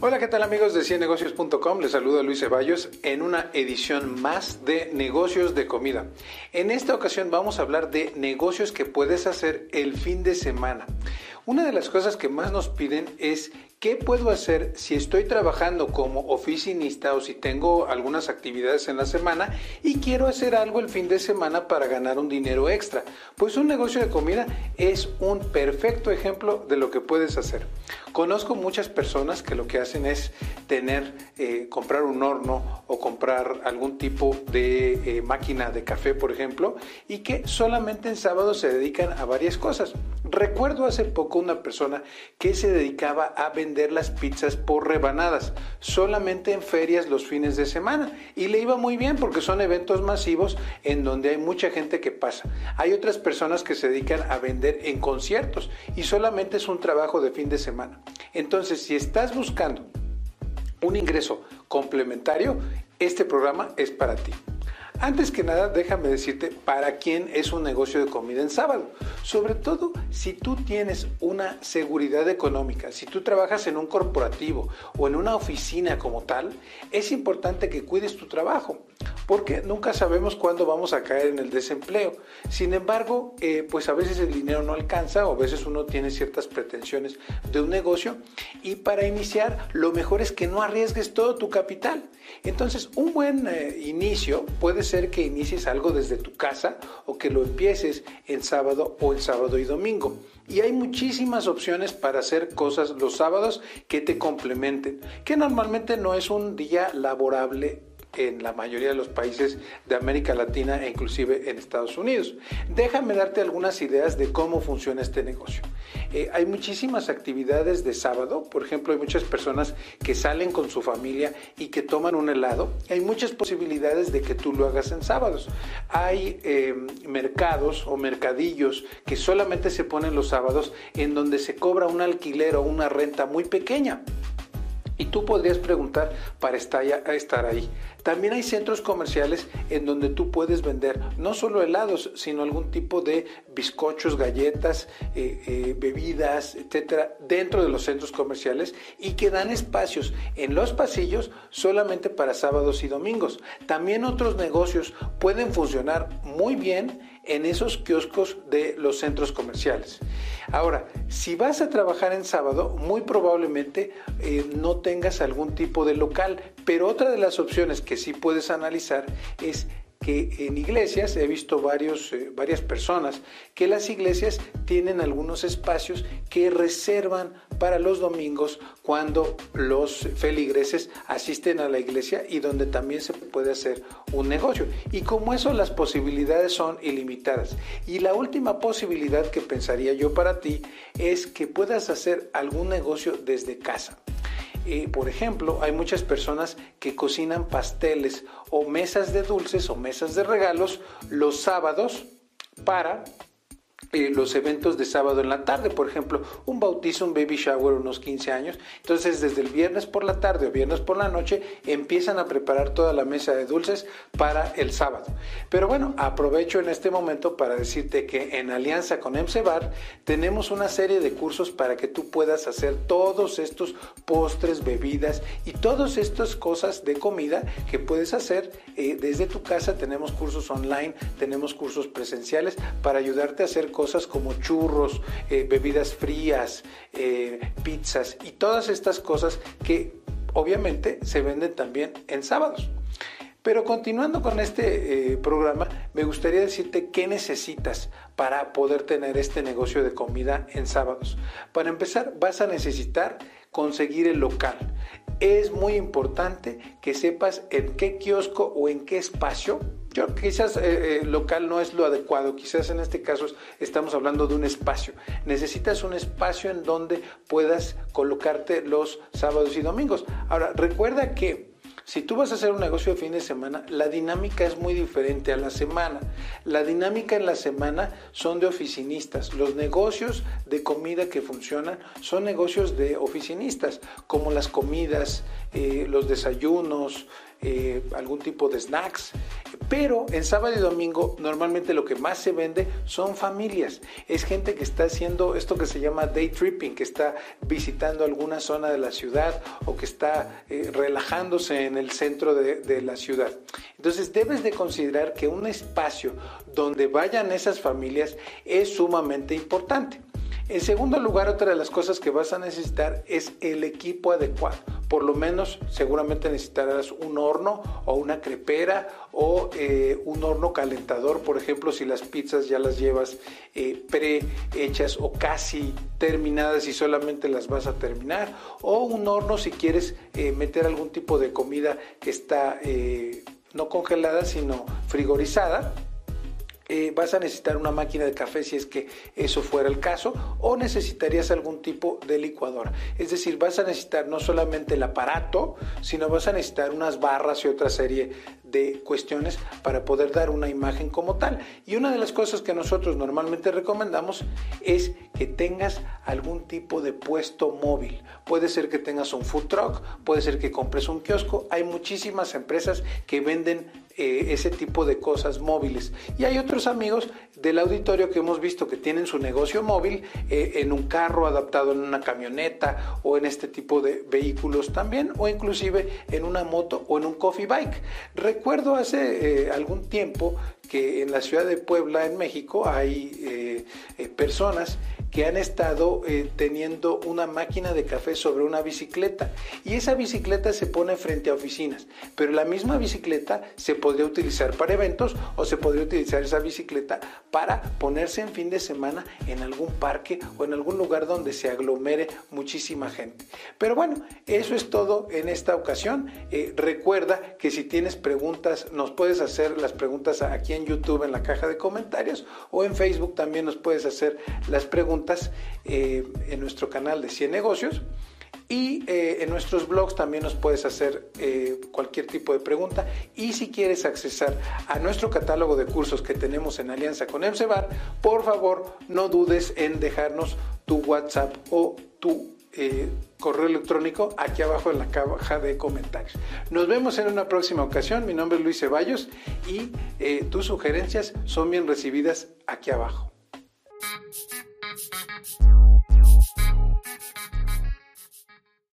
Hola, ¿qué tal amigos de ciennegocios.com? Les saluda Luis Ceballos en una edición más de negocios de comida. En esta ocasión vamos a hablar de negocios que puedes hacer el fin de semana. Una de las cosas que más nos piden es ¿Qué puedo hacer si estoy trabajando como oficinista o si tengo algunas actividades en la semana y quiero hacer algo el fin de semana para ganar un dinero extra? Pues un negocio de comida es un perfecto ejemplo de lo que puedes hacer. Conozco muchas personas que lo que hacen es tener, eh, comprar un horno o comprar algún tipo de eh, máquina de café, por ejemplo, y que solamente en sábado se dedican a varias cosas. Recuerdo hace poco una persona que se dedicaba a vender las pizzas por rebanadas, solamente en ferias los fines de semana. Y le iba muy bien porque son eventos masivos en donde hay mucha gente que pasa. Hay otras personas que se dedican a vender en conciertos y solamente es un trabajo de fin de semana. Entonces, si estás buscando un ingreso complementario, este programa es para ti. Antes que nada, déjame decirte para quién es un negocio de comida en sábado. Sobre todo si tú tienes una seguridad económica, si tú trabajas en un corporativo o en una oficina como tal, es importante que cuides tu trabajo porque nunca sabemos cuándo vamos a caer en el desempleo. Sin embargo, eh, pues a veces el dinero no alcanza o a veces uno tiene ciertas pretensiones de un negocio y para iniciar lo mejor es que no arriesgues todo tu capital. Entonces, un buen eh, inicio puede ser que inicies algo desde tu casa o que lo empieces el sábado o el sábado y domingo. Y hay muchísimas opciones para hacer cosas los sábados que te complementen, que normalmente no es un día laborable en la mayoría de los países de América Latina e inclusive en Estados Unidos. Déjame darte algunas ideas de cómo funciona este negocio. Eh, hay muchísimas actividades de sábado, por ejemplo, hay muchas personas que salen con su familia y que toman un helado. Hay muchas posibilidades de que tú lo hagas en sábados. Hay eh, mercados o mercadillos que solamente se ponen los sábados en donde se cobra un alquiler o una renta muy pequeña. Y tú podrías preguntar para estar ahí. También hay centros comerciales en donde tú puedes vender no solo helados, sino algún tipo de bizcochos, galletas, eh, eh, bebidas, etcétera, dentro de los centros comerciales y que dan espacios en los pasillos solamente para sábados y domingos. También otros negocios pueden funcionar muy bien en esos kioscos de los centros comerciales. Ahora, si vas a trabajar en sábado, muy probablemente eh, no tengas algún tipo de local, pero otra de las opciones que sí puedes analizar es que en iglesias he visto varios, eh, varias personas que las iglesias tienen algunos espacios que reservan para los domingos cuando los feligreses asisten a la iglesia y donde también se puede hacer un negocio. Y como eso las posibilidades son ilimitadas. Y la última posibilidad que pensaría yo para ti es que puedas hacer algún negocio desde casa. Por ejemplo, hay muchas personas que cocinan pasteles o mesas de dulces o mesas de regalos los sábados para eh, los eventos de sábado en la tarde, por ejemplo, un bautizo, un baby shower, unos 15 años. Entonces, desde el viernes por la tarde o viernes por la noche, empiezan a preparar toda la mesa de dulces para el sábado. Pero bueno, aprovecho en este momento para decirte que en alianza con EMCEBAR tenemos una serie de cursos para que tú puedas hacer todos estos postres, bebidas y todas estas cosas de comida que puedes hacer eh, desde tu casa. Tenemos cursos online, tenemos cursos presenciales para ayudarte a hacer cosas como churros, eh, bebidas frías, eh, pizzas y todas estas cosas que obviamente se venden también en sábados. Pero continuando con este eh, programa, me gustaría decirte qué necesitas para poder tener este negocio de comida en sábados. Para empezar, vas a necesitar conseguir el local. Es muy importante que sepas en qué kiosco o en qué espacio yo, quizás eh, eh, local no es lo adecuado, quizás en este caso estamos hablando de un espacio. Necesitas un espacio en donde puedas colocarte los sábados y domingos. Ahora, recuerda que si tú vas a hacer un negocio de fin de semana, la dinámica es muy diferente a la semana. La dinámica en la semana son de oficinistas. Los negocios de comida que funcionan son negocios de oficinistas, como las comidas, eh, los desayunos, eh, algún tipo de snacks. Pero en sábado y domingo normalmente lo que más se vende son familias. Es gente que está haciendo esto que se llama day tripping, que está visitando alguna zona de la ciudad o que está eh, relajándose en el centro de, de la ciudad. Entonces debes de considerar que un espacio donde vayan esas familias es sumamente importante. En segundo lugar, otra de las cosas que vas a necesitar es el equipo adecuado. Por lo menos, seguramente necesitarás un horno o una crepera o eh, un horno calentador, por ejemplo, si las pizzas ya las llevas eh, pre-hechas o casi terminadas y solamente las vas a terminar, o un horno si quieres eh, meter algún tipo de comida que está no congelada, sino frigorizada eh, vas a necesitar una máquina de café si es que eso fuera el caso, o necesitarías algún tipo de licuadora. Es decir, vas a necesitar no solamente el aparato, sino vas a necesitar unas barras y otra serie de cuestiones para poder dar una imagen como tal. Y una de las cosas que nosotros normalmente recomendamos es que tengas algún tipo de puesto móvil. Puede ser que tengas un food truck, puede ser que compres un kiosco. Hay muchísimas empresas que venden eh, ese tipo de cosas móviles. Y hay otros amigos del auditorio que hemos visto que tienen su negocio móvil eh, en un carro adaptado en una camioneta o en este tipo de vehículos también o inclusive en una moto o en un coffee bike. Recuerdo hace eh, algún tiempo que en la ciudad de Puebla, en México, hay personas que han estado eh, teniendo una máquina de café sobre una bicicleta y esa bicicleta se pone frente a oficinas, pero la misma bicicleta se podría utilizar para eventos o se podría utilizar esa bicicleta para ponerse en fin de semana en algún parque o en algún lugar donde se aglomere muchísima gente. Pero bueno, eso es todo en esta ocasión. Eh, recuerda que si tienes preguntas, nos puedes hacer las preguntas aquí en YouTube en la caja de comentarios o en Facebook también nos puedes hacer las preguntas eh, en nuestro canal de 100 negocios. Y eh, en nuestros blogs también nos puedes hacer eh, cualquier tipo de pregunta. Y si quieres accesar a nuestro catálogo de cursos que tenemos en alianza con EMSEBAR, por favor no dudes en dejarnos tu WhatsApp o tu correo electrónico aquí abajo en la caja de comentarios. Nos vemos en una próxima ocasión. Mi nombre es Luis Ceballos y tus sugerencias son bien recibidas aquí abajo. Thank you.